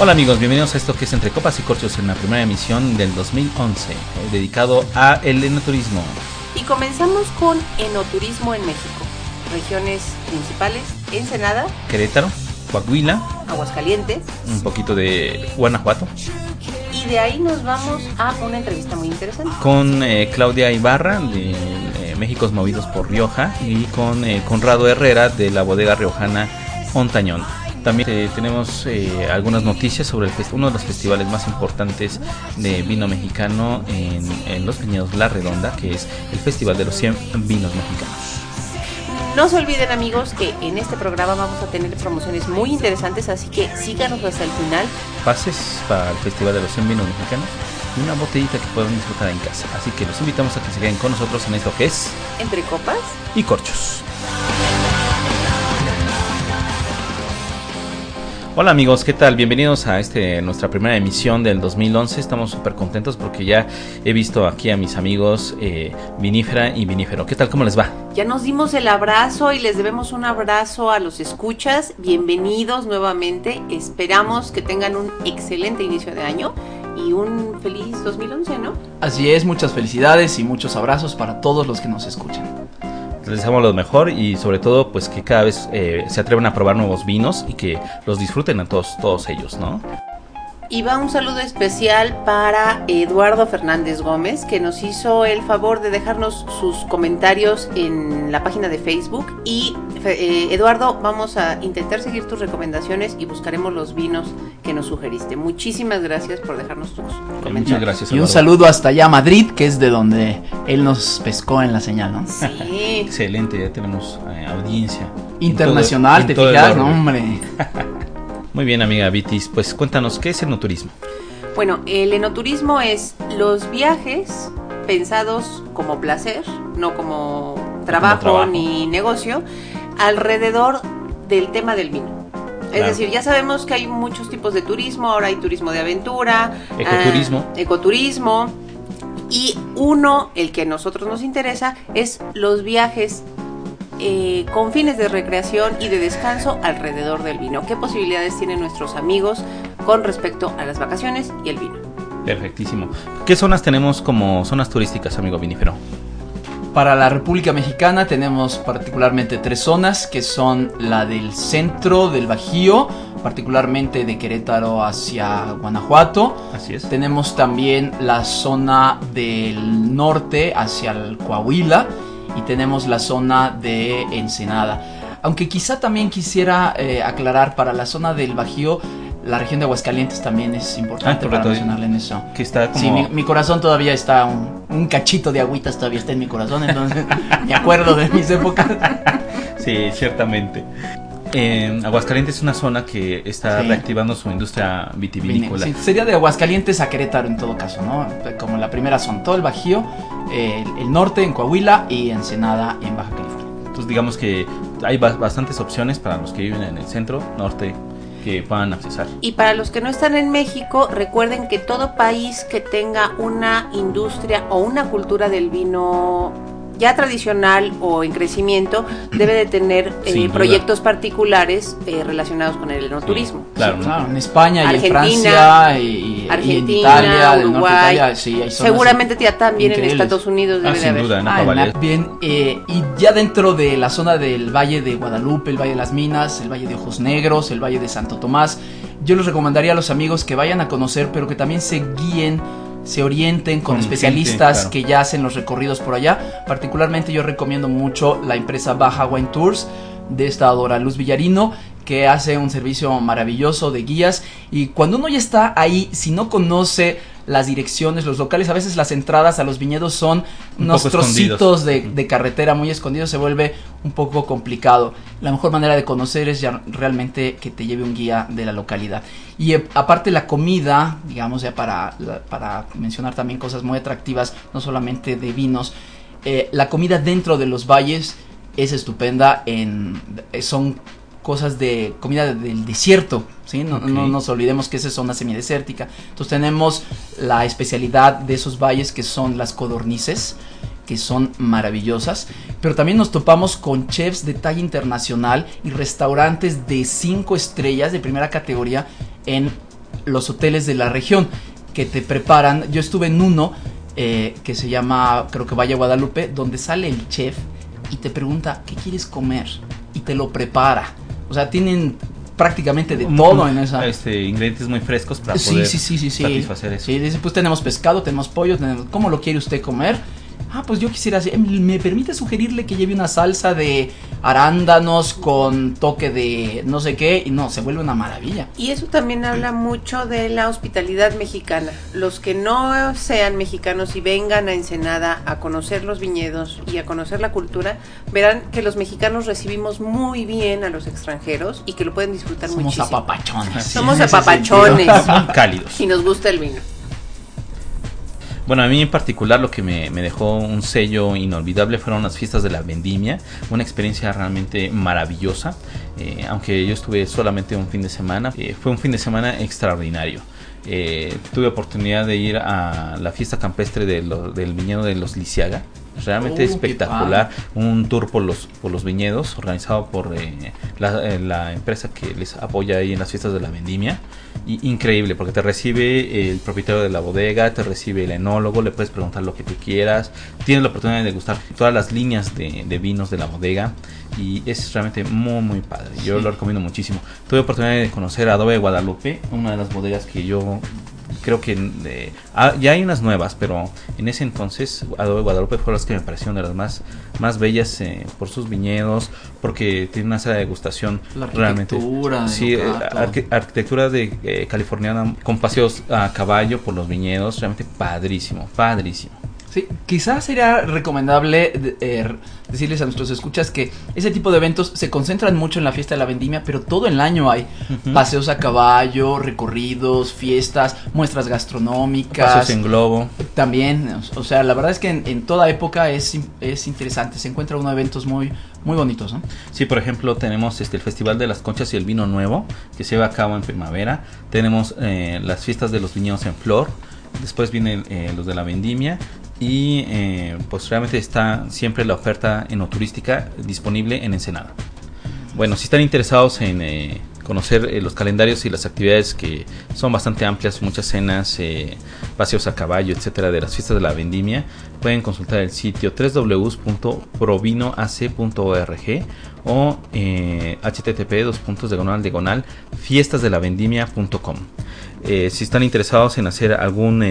Hola amigos, bienvenidos a esto que es Entre Copas y Corchos en la primera emisión del 2011, eh, dedicado a el enoturismo. Y comenzamos con enoturismo en México. Regiones principales, Ensenada, Querétaro, Coahuila, Aguascalientes. un poquito de Guanajuato, Y de ahí nos vamos a una entrevista muy interesante. con eh, Claudia Ibarra de eh, Méxicos Movidos por Rioja y con eh, Conrado Herrera de la bodega riojana Ontañón. También eh, tenemos eh, algunas noticias sobre el uno de los festivales más importantes de vino mexicano en, en los Peñados La Redonda, que es el Festival de los 100 Vinos Mexicanos. No se olviden amigos que en este programa vamos a tener promociones muy interesantes, así que síganos hasta el final. Pases para el Festival de los 100 Vinos Mexicanos y una botellita que pueden disfrutar en casa. Así que los invitamos a que se queden con nosotros en esto que es Entre copas. y corchos. Hola amigos, ¿qué tal? Bienvenidos a este nuestra primera emisión del 2011. Estamos súper contentos porque ya he visto aquí a mis amigos eh, Vinífera y Vinífero. ¿Qué tal? ¿Cómo les va? Ya nos dimos el abrazo y les debemos un abrazo a los escuchas. Bienvenidos nuevamente. Esperamos que tengan un excelente inicio de año y un feliz 2011, ¿no? Así es, muchas felicidades y muchos abrazos para todos los que nos escuchan. Deseamos lo mejor y sobre todo pues que cada vez eh, se atrevan a probar nuevos vinos y que los disfruten a todos, todos ellos, ¿no? Y va un saludo especial para Eduardo Fernández Gómez, que nos hizo el favor de dejarnos sus comentarios en la página de Facebook. Y eh, Eduardo, vamos a intentar seguir tus recomendaciones y buscaremos los vinos que nos sugeriste. Muchísimas gracias por dejarnos tus comentarios. Muchas gracias. Y un saludo hasta allá a Madrid, que es de donde él nos pescó en la señal, ¿no? Sí. Excelente, ya tenemos eh, audiencia. Internacional, ¿te todo el fijas? No, orbe. hombre. Muy bien, amiga Vitis, pues cuéntanos, ¿qué es el turismo? Bueno, el enoturismo es los viajes pensados como placer, no como trabajo, trabajo. ni negocio, alrededor del tema del vino. Es decir, ya sabemos que hay muchos tipos de turismo, ahora hay turismo de aventura, Ecoturismo. ah, ecoturismo, y uno, el que a nosotros nos interesa, es los viajes eh, con fines de recreación y de descanso alrededor del vino. ¿Qué posibilidades tienen nuestros amigos con respecto a las vacaciones y el vino? Perfectísimo. ¿Qué zonas tenemos como zonas turísticas, amigo vinífero? Para la República Mexicana tenemos particularmente tres zonas, que son la del centro del Bajío, particularmente de Querétaro hacia Guanajuato. Así es. Tenemos también la zona del norte hacia el Coahuila y tenemos la zona de Ensenada. Aunque quizá también quisiera eh, aclarar para la zona del Bajío, la región de Aguascalientes también es importante Ah, para mencionarle en eso. Que está como... Sí, mi, mi corazón todavía está, un, un cachito de agüitas todavía está en mi corazón, entonces me acuerdo de mis épocas. Sí, ciertamente. En Aguascalientes es una zona que está Sí. reactivando su industria vitivinícola. Sí, sería de Aguascalientes a Querétaro en todo caso, ¿no? Como la primera son todo el Bajío, eh, el, norte en Coahuila y Ensenada en Baja California. Entonces digamos que hay ba- bastantes opciones para los que viven en el centro, norte, que puedan accesar. Y para los que no están en México, recuerden que todo país que tenga una industria o una cultura del vino ya tradicional o en crecimiento debe de tener eh, proyectos particulares eh, relacionados con el enoturismo. Claro, Sí, ¿no? claro, en España y en Francia y, Argentina, Italia, del norte de Uruguay, Italia, sí, hay zonas Seguramente ya también en increíbles. Estados Unidos Ah, debe de haber. duda, ¿no? Ah, en bien, eh, y ya dentro de la zona del Valle de Guadalupe, el Valle de las Minas, el Valle de Ojos Negros, el Valle de Santo Tomás, yo les recomendaría a los amigos que vayan a conocer, pero que también se guíen, se orienten con, Con especialistas gente, claro. que ya hacen los recorridos por allá. Particularmente yo recomiendo mucho la empresa Baja Wine Tours de esta Dora Luz Villarino que hace un servicio maravilloso de guías y cuando uno ya está ahí, si no conoce las direcciones, los locales, a veces las entradas a los viñedos son Un unos trocitos de, de carretera muy escondidos, se vuelve un poco complicado. La mejor manera de conocer es ya realmente que te lleve un guía de la localidad. Y eh, aparte la comida, digamos ya para, la- para mencionar también cosas muy atractivas, no solamente de vinos, eh, la comida dentro de los valles es estupenda, en, son cosas de comida de- del desierto, ¿sí? No nos olvidemos que esa es zona semidesértica. Entonces tenemos la especialidad de esos valles que son las codornices, que son maravillosas, pero también nos topamos con chefs de talla internacional y restaurantes de cinco estrellas de primera categoría en los hoteles de la región que te preparan. Yo estuve en uno eh, que se llama, creo que Valle Guadalupe, donde sale el chef y te pregunta, ¿qué quieres comer? Y te lo prepara. O sea, tienen prácticamente de todo en esa. Este, ingredientes muy frescos para sí, poder sí, sí, sí, sí. satisfacer eso. Sí, dice, pues tenemos pescado, tenemos pollo, tenemos... ¿cómo lo quiere usted comer? Ah, pues yo quisiera, así, ¿me permite sugerirle que lleve una salsa de arándanos con toque de no sé qué? Y no, se vuelve una maravilla. Y eso también habla mucho de la hospitalidad mexicana. Los que no sean mexicanos y vengan a Ensenada a conocer los viñedos y a conocer la cultura, verán que los mexicanos recibimos muy bien a los extranjeros y que lo pueden disfrutar Somos muchísimo. apapachones. Somos apapachones. sentido. Muy cálidos. Y nos gusta el vino. Bueno, a mí en particular lo que me, me dejó un sello inolvidable fueron las fiestas de la vendimia, una experiencia realmente maravillosa, eh, aunque yo estuve solamente un fin de semana, eh, fue un fin de semana extraordinario. Eh, tuve oportunidad de ir a la fiesta campestre de lo- del viñedo de los Lisiaga, realmente Oh, espectacular, un tour por los, por los viñedos organizado por eh, la, eh, la empresa que les apoya ahí en las fiestas de la vendimia. Increíble, porque te recibe el propietario de la bodega, te recibe el enólogo, le puedes preguntar lo que tú quieras, tienes la oportunidad de degustar todas las líneas de, de vinos de la bodega y es realmente muy muy padre. Yo Sí. lo recomiendo muchísimo. Tuve oportunidad de conocer Adobe Guadalupe, una de las bodegas que yo creo que eh, ah, ya hay unas nuevas, pero en ese entonces Adobe Guadalupe fueron las que me parecieron de las más, más bellas eh, por sus viñedos, porque tiene una sala de degustación La realmente. arquitectura Sí, eh, arquitectura de eh, californiana con paseos a caballo por los viñedos, realmente padrísimo, padrísimo. Sí, quizás sería recomendable eh, decirles a nuestros escuchas que ese tipo de eventos se concentran mucho en la fiesta de la vendimia, pero todo el año hay paseos a caballo, recorridos, fiestas, muestras gastronómicas. Paseos en globo. También, o sea, la verdad es que en, en toda época es, es interesante, se encuentra uno de eventos muy, muy bonitos, ¿no? Sí, por ejemplo, tenemos este el Festival de las Conchas y el Vino Nuevo, que se lleva a cabo en primavera. Tenemos eh, las fiestas de los viñedos en flor. Después vienen eh, los de la vendimia. Y eh, pues realmente está siempre la oferta enoturística disponible en Ensenada. Bueno, si están interesados en eh, conocer eh, los calendarios y las actividades que son bastante amplias, muchas cenas, eh, paseos a caballo, etcétera, de las fiestas de la vendimia, pueden consultar el sitio www.provinoac.org o http dos puntos diagonal diagonal fiestasdelavendimia.com. Si están interesados en hacer algún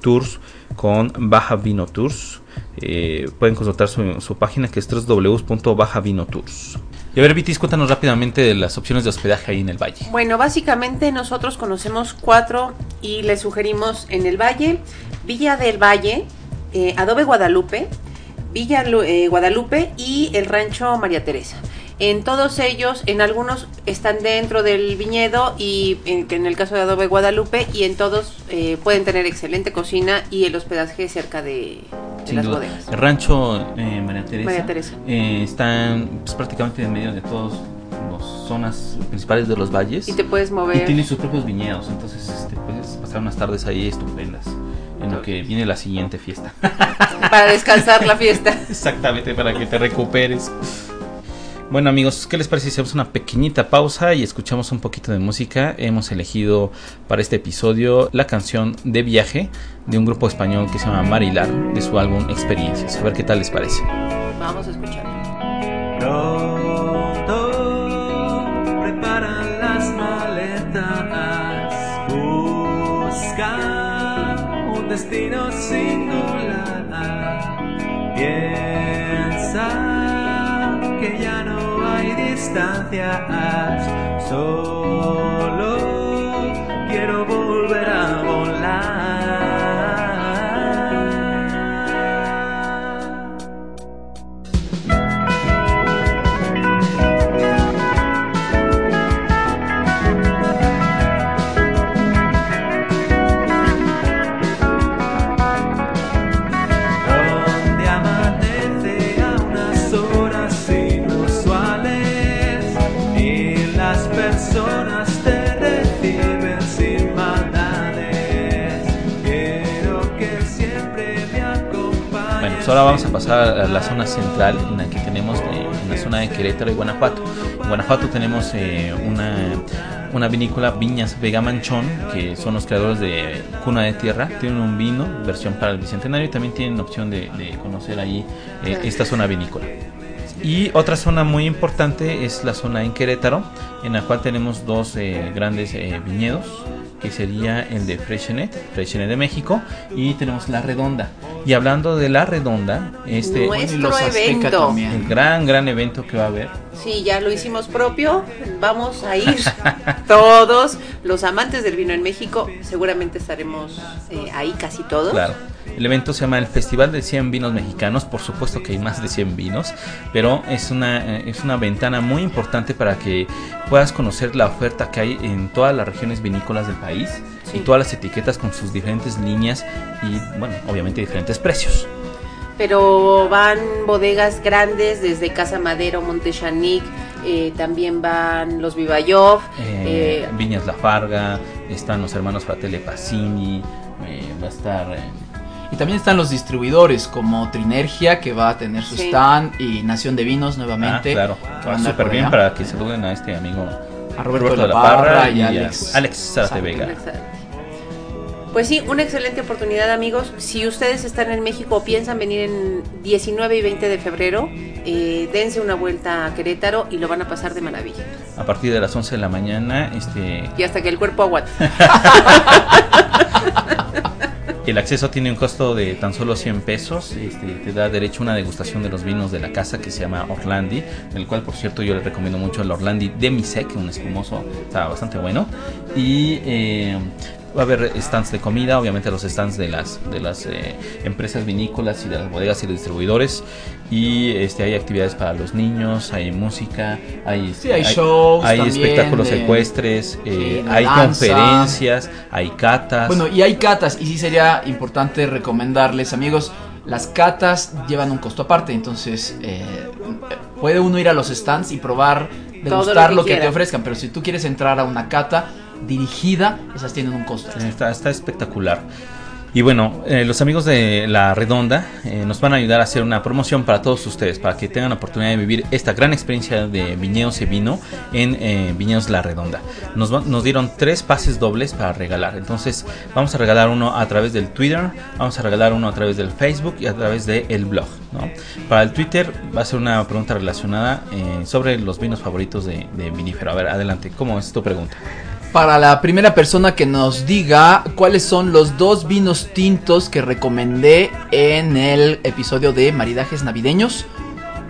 tours con Baja Vino Tours, eh, pueden consultar su, página que es www.bajavinotours. Y a ver, Vitis, cuéntanos rápidamente de las opciones de hospedaje ahí en el valle. Bueno, básicamente nosotros conocemos cuatro y les sugerimos en el Valle, Villa del Valle, eh, Adobe Guadalupe, Villa eh, Guadalupe y el Rancho María Teresa. En todos ellos, en algunos están dentro del viñedo y en, en el caso de Adobe Guadalupe y en todos eh, pueden tener excelente cocina y el hospedaje cerca de, las duda. bodegas. El rancho eh, María Teresa, María Teresa. eh, está pues, prácticamente en medio de todas las zonas principales de los valles. Y te puedes Y mover. tiene sus propios viñedos, entonces este, puedes pasar unas tardes ahí estupendas. En lo que viene la siguiente fiesta. para descansar la fiesta. Exactamente, para que te recuperes. Bueno amigos, ¿qué les parece si hacemos una pequeñita pausa y escuchamos un poquito de música? Hemos elegido para este episodio la canción de viaje de un grupo español que se llama Marilar, de su álbum Experiencias. A ver qué tal les parece. Vamos a escuchar. Pronto preparan las maletas, buscan un destino singular. Distancias, solo pues ahora vamos a pasar a la zona central en la que tenemos eh, en la zona de Querétaro y Guanajuato. En Guanajuato tenemos eh, una, una vinícola Viñas Vega Manchón, que son los creadores de Cuna de Tierra. Tienen un vino, versión para el Bicentenario, y también tienen opción de, de conocer ahí eh, esta zona vinícola. Y otra zona muy importante es la zona en Querétaro, en la cual tenemos dos eh, grandes eh, viñedos, que sería el de Freixenet, Freixenet de México, y tenemos La Redonda. Y hablando de La Redonda, este Nuestro los evento. también. el gran gran evento que va a haber Sí, ya lo hicimos propio. Vamos a ir todos los amantes del vino en México. Seguramente estaremos eh, ahí casi todos. Claro. El evento se llama el Festival de 100 Vinos Mexicanos. Por supuesto que hay más de 100 vinos, pero es una, eh, es una ventana muy importante para que puedas conocer la oferta que hay en todas las regiones vinícolas del país Sí. y todas las etiquetas con sus diferentes líneas y, bueno, obviamente diferentes precios. Pero van bodegas grandes desde Casa Madero, Montechanic. eh, también van los Vivayov. Eh, eh, Viñas La Farga, están los hermanos Fratelli Pasini, eh, va a estar. Y también están los distribuidores como Trinergia, que va a tener su Sí. stand, y Nación de Vinos ah, nuevamente. claro, que van a va andar súper bien allá. para que saluden a este amigo A Roberto, de la Parra y, a Alex. Alex Zárate. Vega. Pues sí, una excelente oportunidad amigos. Si ustedes están en México o piensan venir en 19 y 20 de febrero, eh, dense una vuelta a Querétaro y lo van a pasar de maravilla. A partir de las 11 de la mañana, este, Y hasta que el cuerpo aguante. el acceso tiene un costo de tan solo 100 pesos. Este, te da derecho a una degustación de los vinos de la casa que se llama Orlandi, el cual, por cierto, yo le recomiendo mucho el Orlandi Demisec, un espumoso, está bastante bueno. Y eh, va a haber stands de comida, obviamente los stands de las, de las eh, empresas vinícolas y de las bodegas y los distribuidores. Y este, hay actividades para los niños, hay música, hay, Sí, hay shows hay también espectáculos de- ecuestres, eh, hay danza. conferencias, hay catas. Bueno, y hay catas, y sí sería importante recomendarles, amigos, las catas llevan un costo aparte, entonces eh, puede uno ir a los stands y probar, degustar lo lo que que, te ofrezcan, pero si tú quieres entrar a una cata dirigida, esas tienen un costo. Está, está espectacular. Y bueno, eh, los amigos de La Redonda eh, nos van a ayudar a hacer una promoción para todos ustedes, para que tengan la oportunidad de vivir esta gran experiencia de viñedos y vino en eh, Viñedos La Redonda. Nos, nos dieron tres pases dobles para regalar. Entonces vamos a regalar uno a través del Twitter, vamos a regalar uno a través del Facebook y a través del blog. ¿no? Para el Twitter va a ser una pregunta relacionada eh, sobre los vinos favoritos de, de Vinífero. A ver, adelante, ¿cómo es tu pregunta? Para la primera persona que nos diga cuáles son los dos vinos tintos que recomendé en el episodio de maridajes navideños.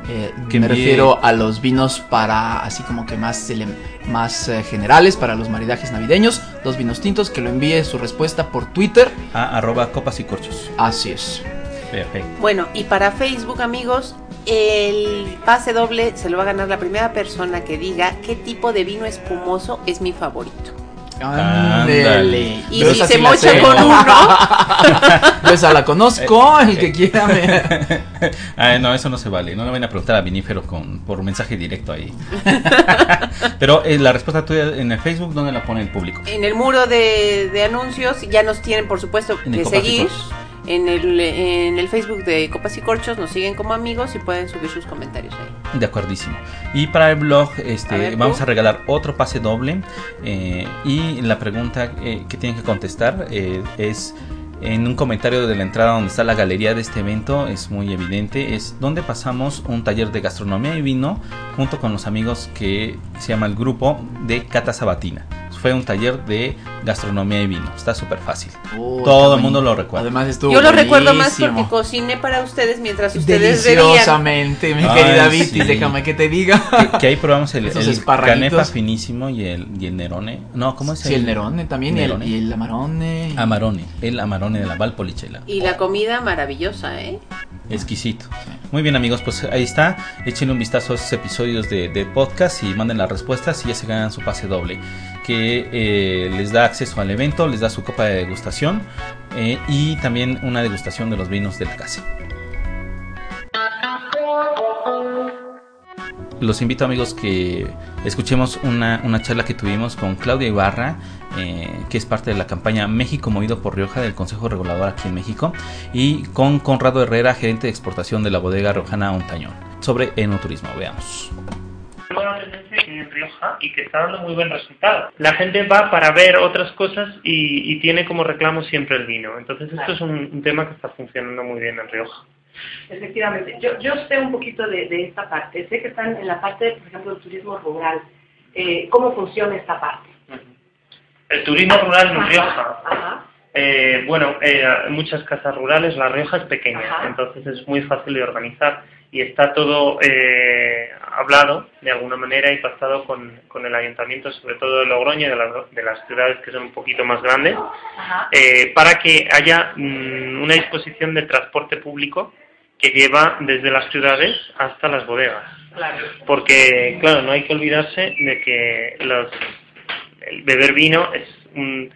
Eh, Que me refiero a los vinos para así como que más, más eh, generales para los maridajes navideños. Dos vinos tintos que lo envíe su respuesta por Twitter. A arroba copas y corchos. Así es. Perfecto. Bueno, y para Facebook, amigos, el pase doble se lo va a ganar la primera persona que diga qué tipo de vino espumoso es mi favorito. Ándale. Y si se sí mocha con uno, esa la conozco, el que quiera me... Ay, no, eso no se vale. No le van a preguntar a Vinífero con, por mensaje directo ahí. Pero eh, la respuesta tuya en el Facebook, ¿dónde la pone el público? en el muro de, de anuncios ya nos tienen, por supuesto, que seguir. En el, en el Facebook de Copas y Corchos nos siguen como amigos y pueden subir sus comentarios ahí. De acuerdísimo. Y para el blog, este, A ver, vamos a regalar otro pase doble. eh, y la pregunta eh, que tienen que contestar eh, es en un comentario de la entrada donde está la galería de este evento. Es muy evidente. Es donde pasamos un taller de gastronomía y vino junto con los amigos que se llama el grupo de Cata Sabatina. Fue un taller de gastronomía y vino. Está súper fácil. Oh, Todo el mundo lo recuerda. Además estuvo Yo lo recuerdo más porque cociné para ustedes mientras ustedes bebían. Deliciosamente, mi Ay, querida Vitis, sí. déjame que te diga. que, que ahí probamos el, el canepa finísimo y el, y el nerone. No, ¿cómo es Sí, el Nerone también y el, y el Amarone. Amarone, el amarone de la Valpolichela. Y la comida maravillosa, ¿eh? Exquisito. Muy bien amigos, pues ahí está. Échenle un vistazo a esos episodios de, de podcast y manden las respuestas y ya se ganan su pase doble. Que eh, les da acceso al evento, les da su copa de degustación eh, y también una degustación de los vinos del casa. Los invito amigos que escuchemos una, una charla que tuvimos con Claudia Ibarra, eh, que es parte de la campaña México Movido por Rioja del Consejo Regulador aquí en México, y con Conrado Herrera, gerente de exportación de la bodega riojana Ontañón, sobre enoturismo. Veamos. Rioja y que está dando muy buen resultado. La gente va para ver otras cosas y, y tiene como reclamo siempre el vino. Entonces esto es un, un tema que está funcionando muy bien en Rioja. Efectivamente, yo, yo sé un poquito de, de esta parte, sé que están en la parte, por ejemplo, del turismo rural. Eh, ¿Cómo funciona esta parte? El turismo rural en Rioja. Ajá. Eh, bueno, eh, muchas casas rurales, La Rioja es pequeña, Ajá. entonces es muy fácil de organizar y está todo eh, hablado de alguna manera y pactado con, con el ayuntamiento, sobre todo de Logroño y de, las- de las ciudades que son un poquito más grandes, eh, para que haya mm, una disposición de transporte público que lleva desde las ciudades hasta las bodegas. Claro. Porque, claro, no hay que olvidarse de que los, el beber vino es un-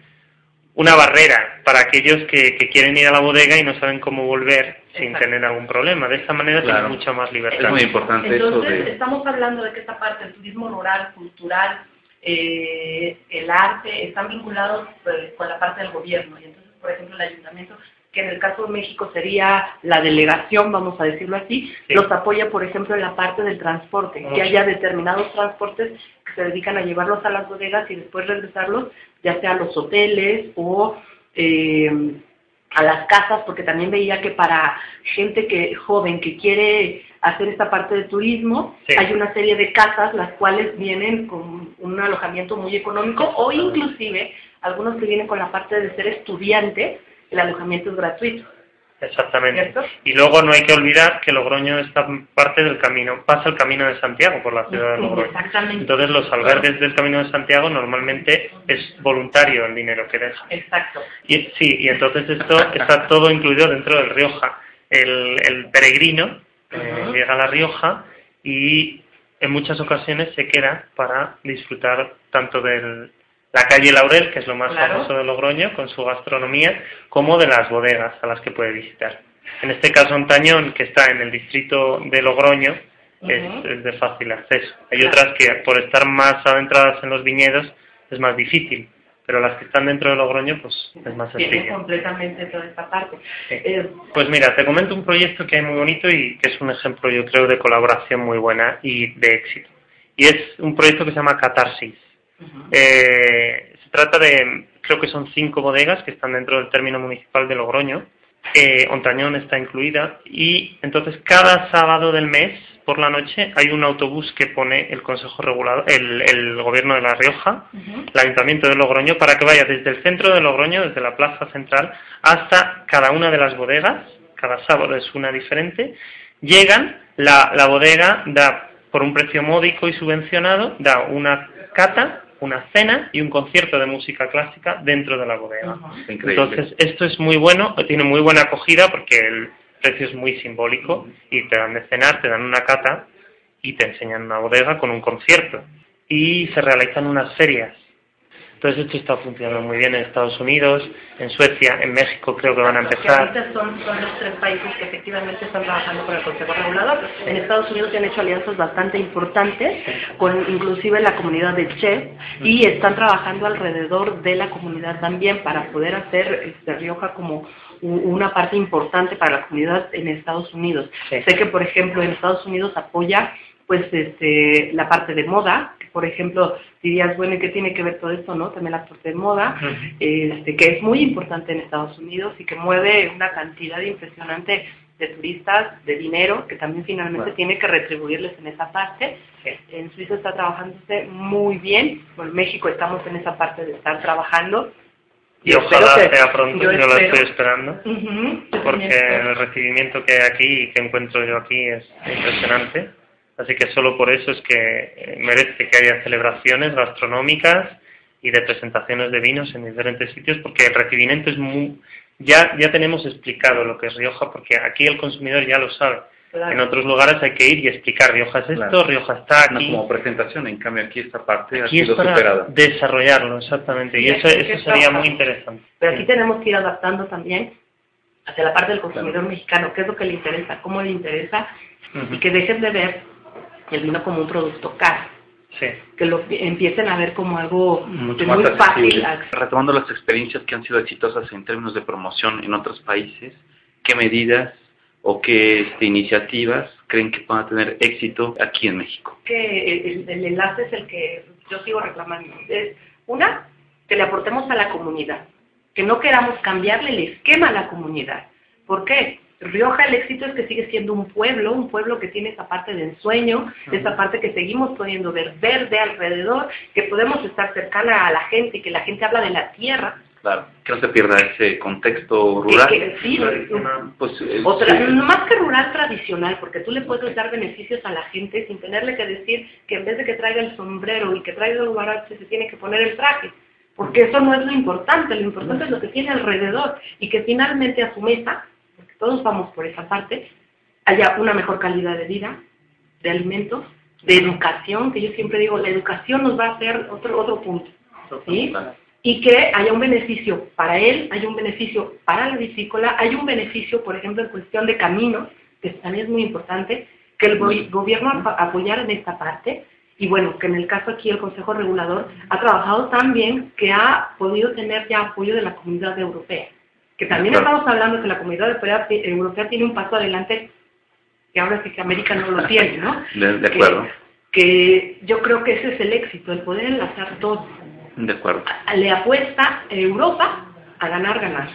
una barrera para aquellos que, que quieren ir a la bodega y no saben cómo volver sin Exacto. tener algún problema. De esta manera Claro. tienen mucha más Es libertad. muy importante eso Entonces, de... estamos hablando de que esta parte del turismo rural, cultural, eh, el arte, están vinculados pues, con la parte del gobierno. Y entonces, por ejemplo, el ayuntamiento, que en el caso de México sería la delegación, vamos a decirlo así, Sí. los apoya, por ejemplo, en la parte del transporte, que haya determinados transportes que se dedican a llevarlos a las bodegas y después regresarlos, ya sea a los hoteles o... eh, a las casas, porque también veía que para gente que joven que quiere hacer esta parte de turismo, Sí. hay una serie de casas las cuales vienen con un alojamiento muy económico o inclusive algunos que vienen con la parte de ser estudiante, el alojamiento es gratuito. Exactamente. ¿Cierto? Y luego no hay que olvidar que Logroño está parte del camino, pasa el camino de Santiago por la ciudad de Logroño. Exactamente. Entonces los albergues del camino de Santiago normalmente es voluntario el dinero que dejan. Exacto. Y, sí, y entonces esto está todo incluido dentro del Rioja. El, el peregrino eh, llega a La Rioja y en muchas ocasiones se queda para disfrutar tanto de la calle Laurel, que es lo más Claro. famoso de Logroño, con su gastronomía, como de las bodegas a las que puede visitar. En este caso, Antañón, que está en el distrito de Logroño, es, de fácil acceso. Hay Claro. otras que, por estar más adentradas en los viñedos, es más difícil, pero las que están dentro de Logroño, pues es más Tiene sencillo. completamente toda esta parte. Sí. Eh, Pues mira, te comento un proyecto que hay muy bonito y que es un ejemplo, yo creo, de colaboración muy buena y de éxito. Y es un proyecto que se llama Catarsis. Eh, se trata de, creo que son cinco bodegas que están dentro del término municipal de Logroño. Eh, Ontañón está incluida. Y entonces cada sábado del mes por la noche hay un autobús que pone el Consejo Regulador, el, el Gobierno de La Rioja, el Ayuntamiento de Logroño para que vaya desde el centro de Logroño, desde la plaza central, hasta cada una de las bodegas, cada sábado es una diferente, llegan, la, la bodega da por un precio módico y subvencionado, da una cata, una cena y un concierto de música clásica dentro de la bodega. Increíble. Entonces, esto es muy bueno, tiene muy buena acogida porque el precio es muy simbólico y te dan de cenar, te dan una cata y te enseñan una bodega con un concierto. Y se realizan unas ferias. Entonces, esto está funcionando muy bien en Estados Unidos, en Suecia, en México creo que van a empezar. ahorita son, son los tres países que efectivamente están trabajando con el Consejo Regulador. En Estados Unidos se han hecho alianzas bastante importantes con inclusive la comunidad de chefs y están trabajando alrededor de la comunidad también para poder hacer este, Rioja como una parte importante para la comunidad en Estados Unidos. Sí. Sé que, por ejemplo, en Estados Unidos apoya pues este la parte de moda, por ejemplo, dirías, bueno, ¿y qué tiene que ver todo esto, no? También la parte de moda, este, que es muy importante en Estados Unidos y que mueve una cantidad impresionante de turistas, de dinero, que también finalmente tiene que retribuirles en esa parte. Sí. En Suiza está trabajándose muy bien, en México estamos en esa parte de estar trabajando. Y Yo ojalá que- sea pronto, yo yo, lo espero. estoy esperando. Porque el recibimiento que hay aquí y que encuentro yo aquí es impresionante. Así que solo por eso es que eh, merece que haya celebraciones gastronómicas y de presentaciones de vinos en diferentes sitios, porque el recibimiento es muy... Ya, ya tenemos explicado lo que es Rioja, porque aquí el consumidor ya lo sabe. Claro. En otros lugares hay que ir y explicar, Rioja es esto, Claro. Rioja está No aquí. como presentación, en cambio aquí esta parte ha es sido para superada. desarrollarlo, exactamente. Y eso, eso sería muy interesante. Pero aquí tenemos que ir adaptando también hacia la parte del consumidor mexicano, qué es lo que le interesa, cómo le interesa, y que dejen de ver el vino como un producto caro, Sí. que lo empiecen a ver como algo mucho de más muy fácil. Retomando las experiencias que han sido exitosas en términos de promoción en otros países, ¿qué medidas o qué este, iniciativas creen que puedan tener éxito aquí en México? Que el, el enlace es el que yo sigo reclamando. Es una, que le aportemos a la comunidad, que no queramos cambiarle el esquema a la comunidad. ¿Por qué? Rioja el éxito es que sigue siendo un pueblo, un pueblo que tiene esa parte de ensueño, esa parte que seguimos pudiendo ver verde alrededor, que podemos estar cercana a la gente, que la gente habla de la tierra. Claro, que no se pierda ese contexto rural. Que- que sí, Pues, eh, Otra, sí. más que rural tradicional, porque tú le puedes dar beneficios a la gente sin tenerle que decir que en vez de que traiga el sombrero y que traiga el guarache se tiene que poner el traje, porque eso no es lo importante, lo importante es lo que tiene alrededor y que finalmente a su mesa, todos vamos por esa parte, haya una mejor calidad de vida, de alimentos, de educación, que yo siempre digo, la educación nos va a hacer otro, otro punto, ¿sí? y que haya un beneficio para él, hay un beneficio para la bicícola, hay un beneficio, por ejemplo, en cuestión de caminos, que también es muy importante, que el go- gobierno ap- apoyara en esta parte, y bueno, que en el caso aquí el Consejo Regulador ha trabajado tan bien que ha podido tener ya apoyo de la comunidad europea, que también Claro. estamos hablando que la comunidad europea, europea tiene un paso adelante que ahora sí que América no lo tiene, ¿no? De, acuerdo, que yo creo que ese es el éxito, el poder enlazar todo de acuerdo. le apuesta Europa a ganar, ganar.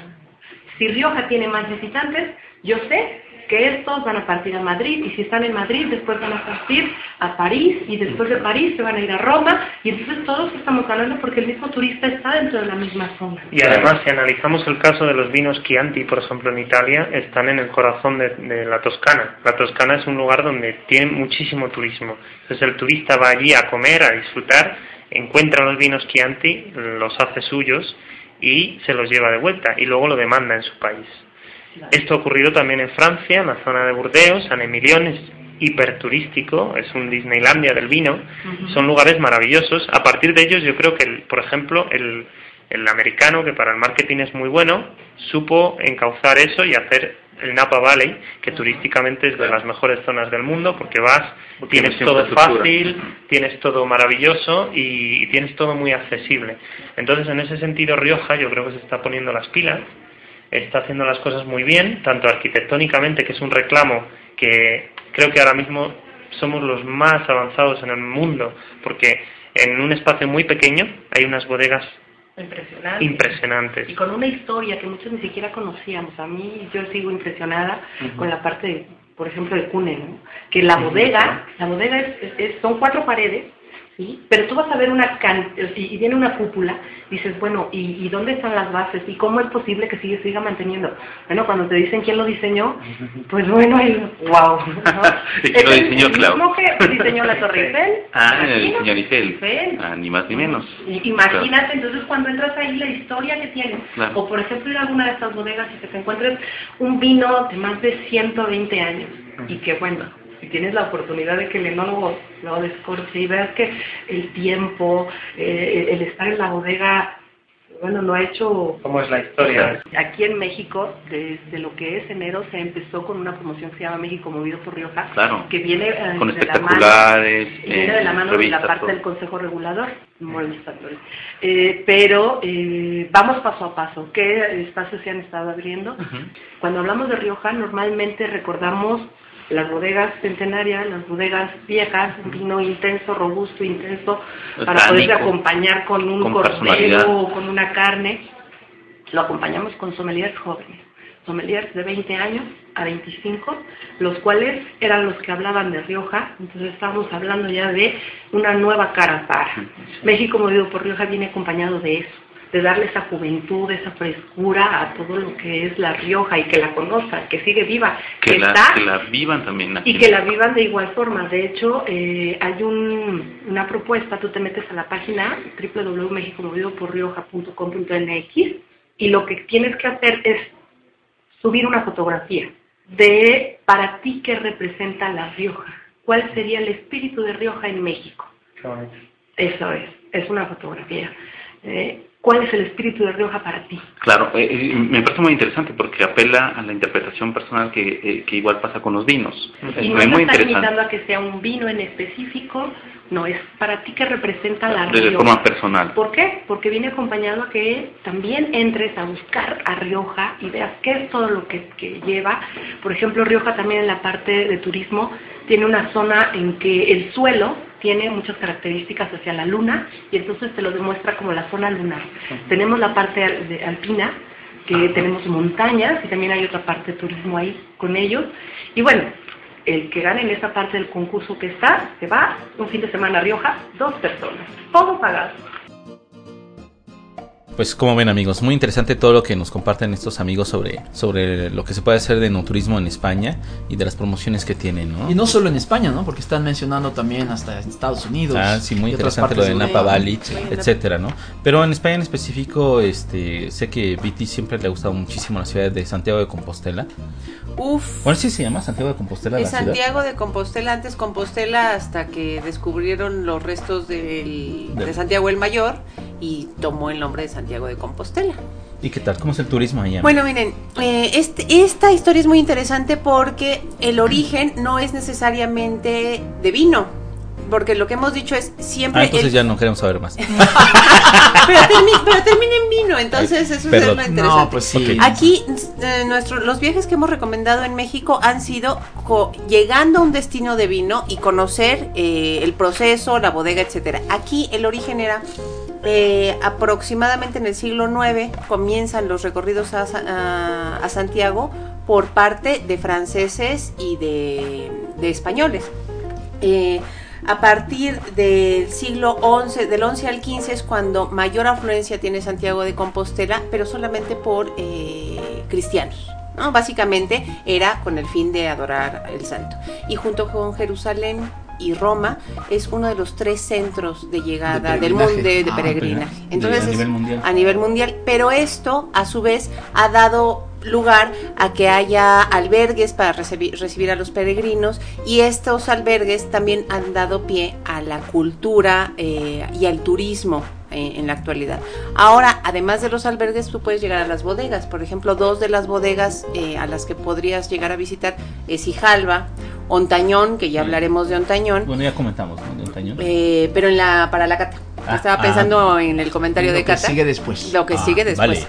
Si Rioja tiene más visitantes, yo sé que estos van a partir a Madrid y si están en Madrid después van a partir a París y después de París se van a ir a Roma y entonces todos estamos ganando porque el mismo turista está dentro de la misma zona. Y además, si analizamos el caso de los vinos Chianti, por ejemplo, en Italia, están en el corazón de, de la Toscana. La Toscana es un lugar donde tiene muchísimo turismo. Entonces el turista va allí a comer, a disfrutar, encuentra los vinos Chianti, los hace suyos y se los lleva de vuelta y luego lo demanda en su país. Esto ha ocurrido también en Francia, en la zona de Burdeos, San Emilión es hiperturístico, es un Disneylandia del vino, son lugares maravillosos. A partir de ellos yo creo que, el- por ejemplo, el, el americano, que para el marketing es muy bueno, supo encauzar eso y hacer el Napa Valley, que turísticamente es de las mejores zonas del mundo, porque vas, Porque tienes tiene todo fácil, tienes todo maravilloso y, y tienes todo muy accesible. Entonces, en ese sentido, Rioja yo creo que se está poniendo las pilas, está haciendo las cosas muy bien, tanto arquitectónicamente, que es un reclamo que creo que ahora mismo somos los más avanzados en el mundo, porque en un espacio muy pequeño hay unas bodegas Impresionante. impresionantes. Y con una historia que muchos ni siquiera conocíamos. A mí yo sigo impresionada con la parte, de, por ejemplo, del cune, ¿no? Que la bodega, la bodega es- son cuatro paredes, ¿sí? Pero tú vas a ver una can y, y viene una cúpula, dices, bueno, ¿y, y dónde están las bases? ¿Y cómo es posible que sigue, siga manteniendo? Bueno, cuando te dicen quién lo diseñó, pues bueno, el, wow. ¿no? ¿Y quién lo diseñó, Clau? mismo que diseñó la Torre Eiffel. Ah, el señor Eiffel. Ah, ni más ni menos. Y- Imagínate entonces cuando entras ahí la historia que tiene. Claro. O por ejemplo ir a alguna de estas bodegas y que te encuentres un vino de más de 120 años. Y que bueno, si tienes la oportunidad de que el enólogo lo descorche y veas que el tiempo, eh, el estar en la bodega, bueno, lo ha hecho ¿Cómo es la historia? Aquí en México, desde lo que es enero, se empezó con una promoción que se llama México Movido por Rioja, Claro. que viene eh, Con de la mano espectaculares, viene de la mano de la parte todo. del Consejo Regulador. Eh, pero eh, vamos paso a paso. ¿Qué espacios se han estado abriendo? Cuando hablamos de Rioja, normalmente recordamos las bodegas centenarias, las bodegas viejas, un vino intenso, robusto, intenso, para poderse acompañar con un con cordero o con una carne. Lo acompañamos con sommeliers jóvenes, sommeliers de 20 años a 25, los cuales eran los que hablaban de Rioja, entonces estamos hablando ya de una nueva cara para. México movido por Rioja viene acompañado de eso, de darle esa juventud, esa frescura a todo lo que es la Rioja y que la conozcan, que sigue viva, Que, la, está que la vivan también. aquí y que la vivan de igual forma. De hecho, eh, hay un, una propuesta, tú te metes a la página www.mexicomovidoporrioja.com.mx y lo que tienes que hacer es subir una fotografía de para ti qué representa la Rioja. ¿Cuál sería el espíritu de Rioja en México? Eso es, es una fotografía. Eh, ¿Cuál es el espíritu de Rioja para ti? Claro, eh, eh, me parece muy interesante porque apela a la interpretación personal que, eh, que igual pasa con los vinos. Es Y no te muy está limitando a que sea un vino en específico No, es para ti que representa la De Rioja. forma personal. ¿Por qué? Porque viene acompañado a que también entres a buscar a Rioja y veas qué es todo lo que, que lleva. Por ejemplo, Rioja también en la parte de turismo tiene una zona en que el suelo tiene muchas características hacia la luna y entonces te lo demuestra como la zona lunar. Tenemos la parte al- de- alpina, que tenemos montañas y también hay otra parte de turismo ahí con ellos. Y bueno, el que gane en esta parte del concurso que está, se va un fin de semana a Rioja, dos personas, todo pagado. Pues como ven amigos, muy interesante todo lo que nos comparten estos amigos sobre, sobre lo que se puede hacer de no turismo en España y de las promociones que tienen, ¿no? Y no solo en España, ¿no? Porque están mencionando también hasta en Estados Unidos. Ah, sí, muy interesante lo de Napa. Valley, Sí. etcétera, ¿no? Pero en España en específico, este, sé que Viti siempre le ha gustado muchísimo la ciudad de Santiago de Compostela. Uf. Bueno, sí se llama Santiago de Compostela Es ciudad. Santiago de Compostela, antes Compostela hasta que descubrieron los restos del- Del- de Santiago el Mayor y tomó el nombre de Santiago de Compostela. ¿Y qué tal? ¿Cómo es el turismo allá? Bueno, miren, eh, este- esta historia es muy interesante porque el origen no es necesariamente de vino, porque lo que hemos dicho es siempre... ah, entonces el- ya no queremos saber más. pero, termi- pero termina en vino, entonces eso Perdón. es lo interesante. No, pues sí. Aquí eh, nuestro- los viajes que hemos recomendado en México han sido co- llegando a un destino de vino y conocer eh, el proceso, la bodega, etcétera. Aquí el origen era eh, aproximadamente en el siglo IX comienzan los recorridos a, Sa- a- a Santiago por parte de franceses y de, de españoles. Eh, a partir del siglo XI, del 11 al 15 es cuando mayor afluencia tiene Santiago de Compostela, pero solamente por eh, cristianos. ¿no? Básicamente era con el fin de adorar el santo. Y junto con Jerusalén y Roma es uno de los tres centros de llegada De del mundo de, Ah, peregrinaje. de- Entonces a nivel mundial. a nivel mundial, pero esto a su vez ha dado lugar a que haya albergues para recibir, recibir a los peregrinos y estos albergues también han dado pie a la cultura eh, y al turismo eh, en la actualidad. Ahora, además de los albergues, tú puedes llegar a las bodegas. Por ejemplo, dos de las bodegas eh, a las que podrías llegar a visitar es Ijalba, Ontañón, que ya hablaremos de Ontañón, Bueno, ya comentamos, ¿no? De un tañón. eh, pero en la para la cata. Ah, Estaba ah. pensando en el comentario Lo de que cata. sigue después. Lo que Ah, sigue después. vale.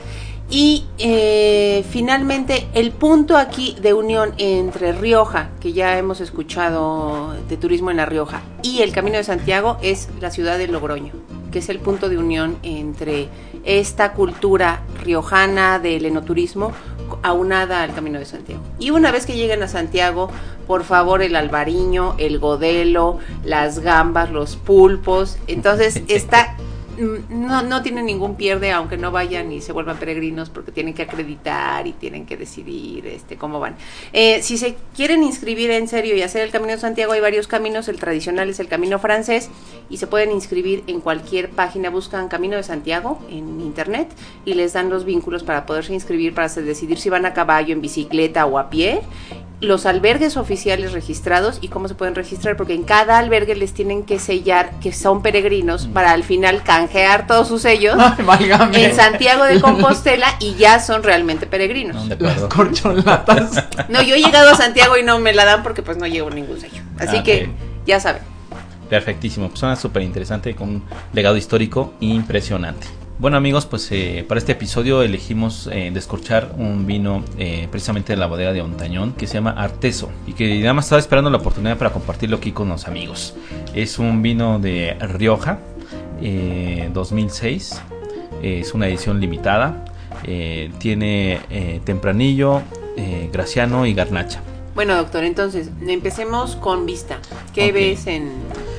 Y eh, finalmente el punto aquí de unión entre Rioja, que ya hemos escuchado de turismo en La Rioja, y el Camino de Santiago es la ciudad de Logroño, que es el punto de unión entre esta cultura riojana del enoturismo aunada al Camino de Santiago. Y una vez que lleguen a Santiago, por favor, el albariño, el godelo, las gambas, los pulpos, entonces está no, no tienen ningún pierde aunque no vayan y se vuelvan peregrinos porque tienen que acreditar y tienen que decidir este cómo van. Eh, si se quieren inscribir en serio y hacer el Camino de Santiago hay varios caminos, el tradicional es el camino francés y se pueden inscribir en cualquier página, buscan Camino de Santiago en internet y les dan los vínculos para poderse inscribir para decidir si van a caballo, en bicicleta o a pie los albergues oficiales registrados y cómo se pueden registrar, porque en cada albergue les tienen que sellar que son peregrinos para al final canjear todos sus sellos Ay, en Santiago de Compostela y ya son realmente No, peregrinos. Las corcholatas. No, yo he llegado a Santiago y no me la dan porque pues no llevo ningún sello. Así Ah, que ya saben. Perfectísimo, pues suena súper interesante con un legado histórico impresionante. Bueno amigos, pues eh, para este episodio elegimos eh, descorchar un vino eh, precisamente de la bodega de Ontañón que se llama Arteso y que nada más estaba esperando la oportunidad para compartirlo aquí con los amigos. Es un vino de Rioja eh, 2006, eh, es una edición limitada, tiene tempranillo, graciano y garnacha. Bueno, doctor, entonces empecemos con vista. ¿Qué ves en,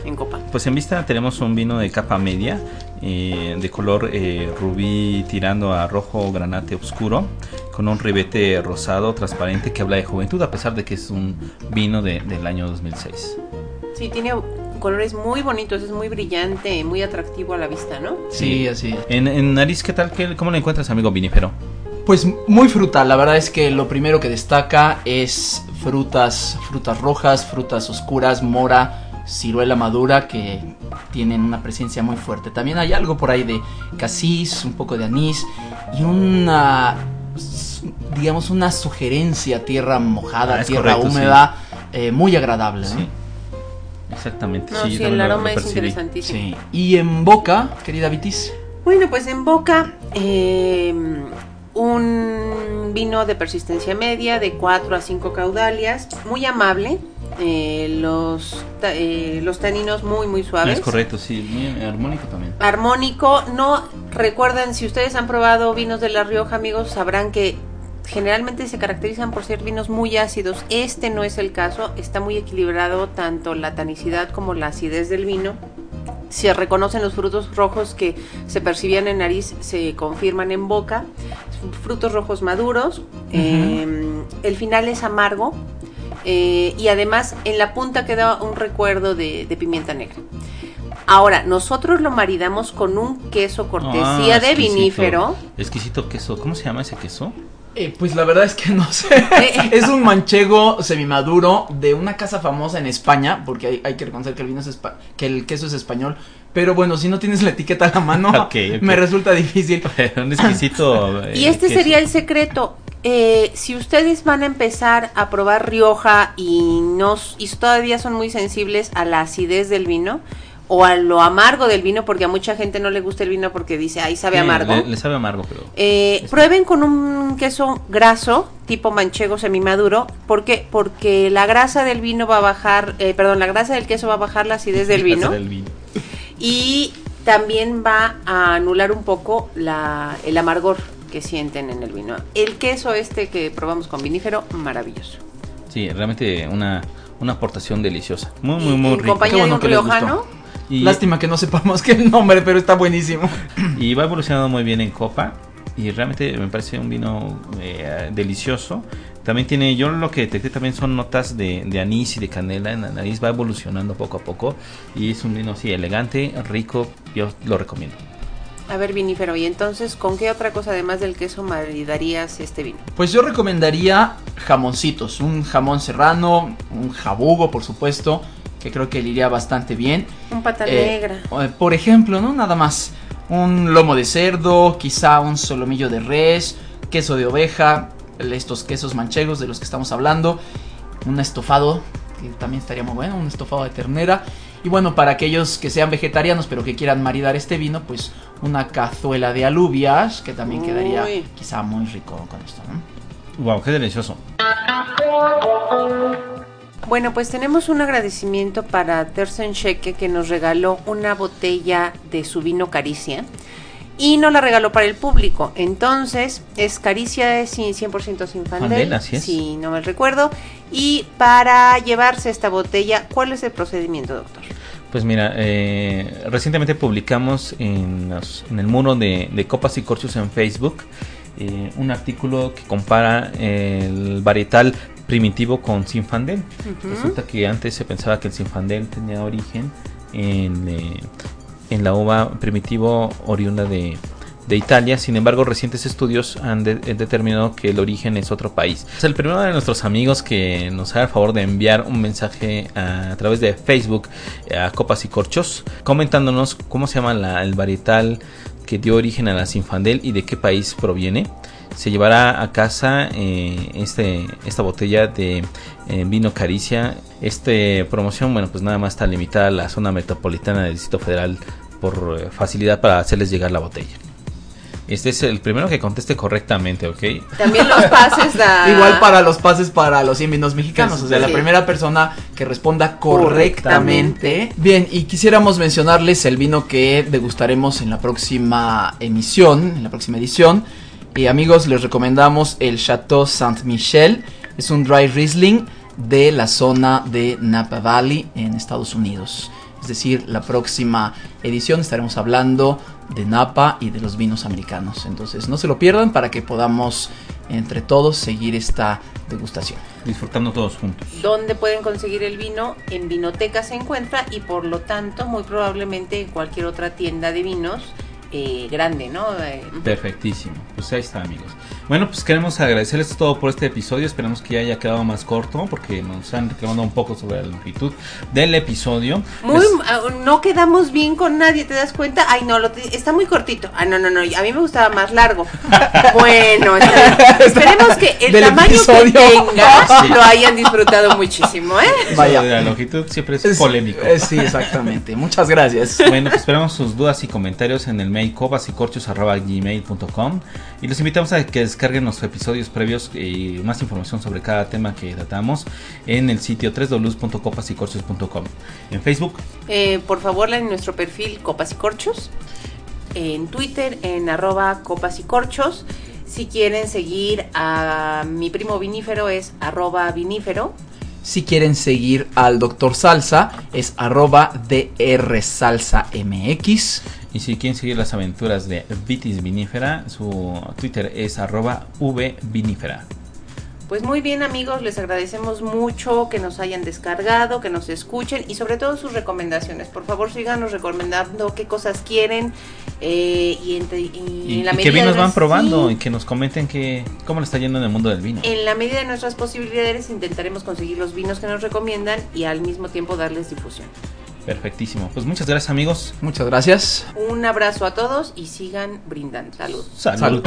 en copa? Pues en vista tenemos un vino de capa media, eh, de color eh, rubí tirando a rojo granate oscuro, con un ribete rosado transparente que habla de juventud, a pesar de que es un vino de- del año 2006. Sí, tiene colores muy bonitos, es muy brillante, muy atractivo a la vista, ¿no? Sí, así. En, en nariz, ¿qué tal? ¿Qué- ¿Cómo lo encuentras, amigo vinífero? Pues muy frutal, la verdad es que lo primero que destaca es frutas, frutas rojas, frutas oscuras, mora, ciruela madura que tienen una presencia muy fuerte. También hay algo por ahí de casis, un poco de anís y una digamos una sugerencia tierra mojada, Ah, tierra correcto, húmeda, eh, muy agradable. ¿no? Sí. Exactamente. No, sí, el lo- aroma es percibí. interesantísimo. Sí. Y en boca, querida Vitis. Bueno, pues en boca, eh, un vino de persistencia media de 4 a 5 caudalias, muy amable. Eh, los, ta- eh, los taninos muy, muy suaves. Es correcto, sí. Muy armónico también. Armónico, no recuerden, si ustedes han probado vinos de La Rioja, amigos, sabrán que generalmente se caracterizan por ser vinos muy ácidos. Este no es el caso, está muy equilibrado tanto la tanicidad como la acidez del vino. Se reconocen los frutos rojos que se percibían en nariz, se confirman en boca. Frutos rojos maduros. eh, el final es amargo. Eh, y además en la punta queda un recuerdo de, de pimienta negra. Ahora, nosotros lo maridamos con un queso cortesía Ah, de exquisito. vinífero. Exquisito queso. ¿Cómo se llama ese queso? Eh, pues la verdad es que no sé. Eh. es un manchego semimaduro de una casa famosa en España, porque hay, hay que reconocer que el vino es espa- que el queso es español. Pero bueno, si no tienes la etiqueta a la mano, me resulta difícil. Un exquisito. eh, Y este queso. sería el secreto. Eh, si ustedes van a empezar a probar Rioja y no y todavía son muy sensibles a la acidez del vino o a lo amargo del vino, porque a mucha gente no le gusta el vino porque dice, ahí sabe Sí, amargo. Le, le sabe amargo, pero. Eh, prueben con un queso graso, tipo manchego semimaduro. ¿Por qué? Porque la grasa del vino va a bajar, eh, perdón, la grasa del queso va a bajar la acidez del vino. y también va a anular un poco la, el amargor que sienten en el vino. El queso este que probamos con vinífero, maravilloso. Sí, realmente una, una aportación deliciosa. Muy, muy, muy rico. compañía bueno de un riojano, Y, Lástima que no sepamos qué el nombre, pero está buenísimo. y va evolucionando muy bien en copa. Y realmente me parece un vino eh, delicioso. También tiene, yo lo que detecté también son notas de, de anís y de canela en la nariz. Va evolucionando poco a poco. Y es un vino así elegante, rico. Yo lo recomiendo. A ver vinífero, y entonces, ¿con qué otra cosa además del queso maridarías este vino? Pues yo recomendaría jamoncitos, un jamón serrano, un jabugo, por supuesto, que creo que le iría bastante bien. Un pata Eh, negra. eh, por ejemplo, ¿no? Nada más. Un lomo de cerdo, quizá un solomillo de res, queso de oveja, estos quesos manchegos de los que estamos hablando, un estofado, que también estaría muy bueno, un estofado de ternera. Y bueno, para aquellos que sean vegetarianos pero que quieran maridar este vino, pues una cazuela de alubias, que también quedaría Uy. quizá muy rico con esto, ¿no? Wow, qué delicioso. Bueno, pues tenemos un agradecimiento para Tersen Sheke que nos regaló una botella de su vino Caricia y nos la regaló para el público. Entonces, es Caricia es sin- 100% sin Fandel, Fandel, así es. si no me recuerdo. Y para llevarse esta botella, ¿cuál es el procedimiento, doctor? Pues mira, eh, recientemente publicamos en, los- en el muro de, de Copas y Corchos en Facebook eh, un artículo que compara el varietal primitivo con Sinfandel. Resulta que antes se pensaba que el Sinfandel tenía origen en, eh, en la uva primitivo oriunda de, de Italia. Sin embargo, recientes estudios han eh, determinado que el origen es otro país. Es el primero de nuestros amigos que nos haga el favor de enviar un mensaje a, través de Facebook eh, a Copas y Corchos comentándonos cómo se llama la- el varietal que dio origen a la Sinfandel y de qué país proviene. Se llevará a casa eh, este, esta botella de vino Caricia. Esta promoción, bueno, pues nada más está limitada a la zona metropolitana del Distrito Federal por facilidad para hacerles llegar la botella. Este es el primero que conteste correctamente, ¿ok? También los pases da... Igual para los pases para los 100 vinos mexicanos. O sea, la primera persona que responda correctamente. Bien, y quisiéramos mencionarles el vino que degustaremos en la próxima emisión, en la próxima edición. Y amigos, les recomendamos el Chateau Saint-Michel. Es un dry Riesling de la zona de Napa Valley en Estados Unidos. Es decir, la próxima edición estaremos hablando de Napa y de los vinos americanos. Entonces no se lo pierdan para que podamos entre todos seguir esta degustación. Disfrutando todos juntos. ¿Dónde pueden conseguir el vino? En Vinoteca se encuentra y por lo tanto muy probablemente en cualquier otra tienda de vinos eh, grande, ¿no? Eh, Perfectísimo. Pues ahí está, amigos. Bueno, pues queremos agradecerles todo por este episodio. Esperamos que ya haya quedado más corto porque nos han reclamado un poco sobre la longitud del episodio. Muy, ah, no quedamos bien con nadie, ¿te das cuenta? Ay, no, lo te- está muy cortito. Ah, no, no, no, a mí me gustaba más largo. bueno, está bien. esperemos que el Del tamaño episodio. que tenga Sí. lo hayan disfrutado muchísimo, ¿eh? Vaya. de la longitud siempre es, Es- polémico. eh, sí, exactamente. Muchas gracias. Bueno, pues esperamos sus dudas y comentarios en el mail cobasicorchos.gmail.com y los invitamos a que descarguen los episodios previos y más información sobre cada tema que tratamos en el sitio www.copasicorchos.com En Facebook, Eh, por favor, en nuestro perfil Copas y Corchos. En Twitter, en arroba Copas y Corchos. Si quieren seguir a mi primo vinífero es arroba vinífero. Si quieren seguir al Dr. Salsa, es arroba drsalsamx. Y si quieren seguir las aventuras de Vitis Vinífera, su Twitter es arroba vvinífera. Pues muy bien amigos, les agradecemos mucho que nos hayan descargado, que nos escuchen y sobre todo sus recomendaciones. Por favor síganos recomendando qué cosas quieren eh, y, entre- y Y, en la y medida que vinos de van probando sí, y que nos comenten que, cómo le está yendo en el mundo del vino. En la medida de nuestras posibilidades intentaremos conseguir los vinos que nos recomiendan y al mismo tiempo darles difusión. Perfectísimo. Pues muchas gracias amigos. Muchas gracias. Un abrazo a todos y sigan brindando. Salud. Salud. Salud.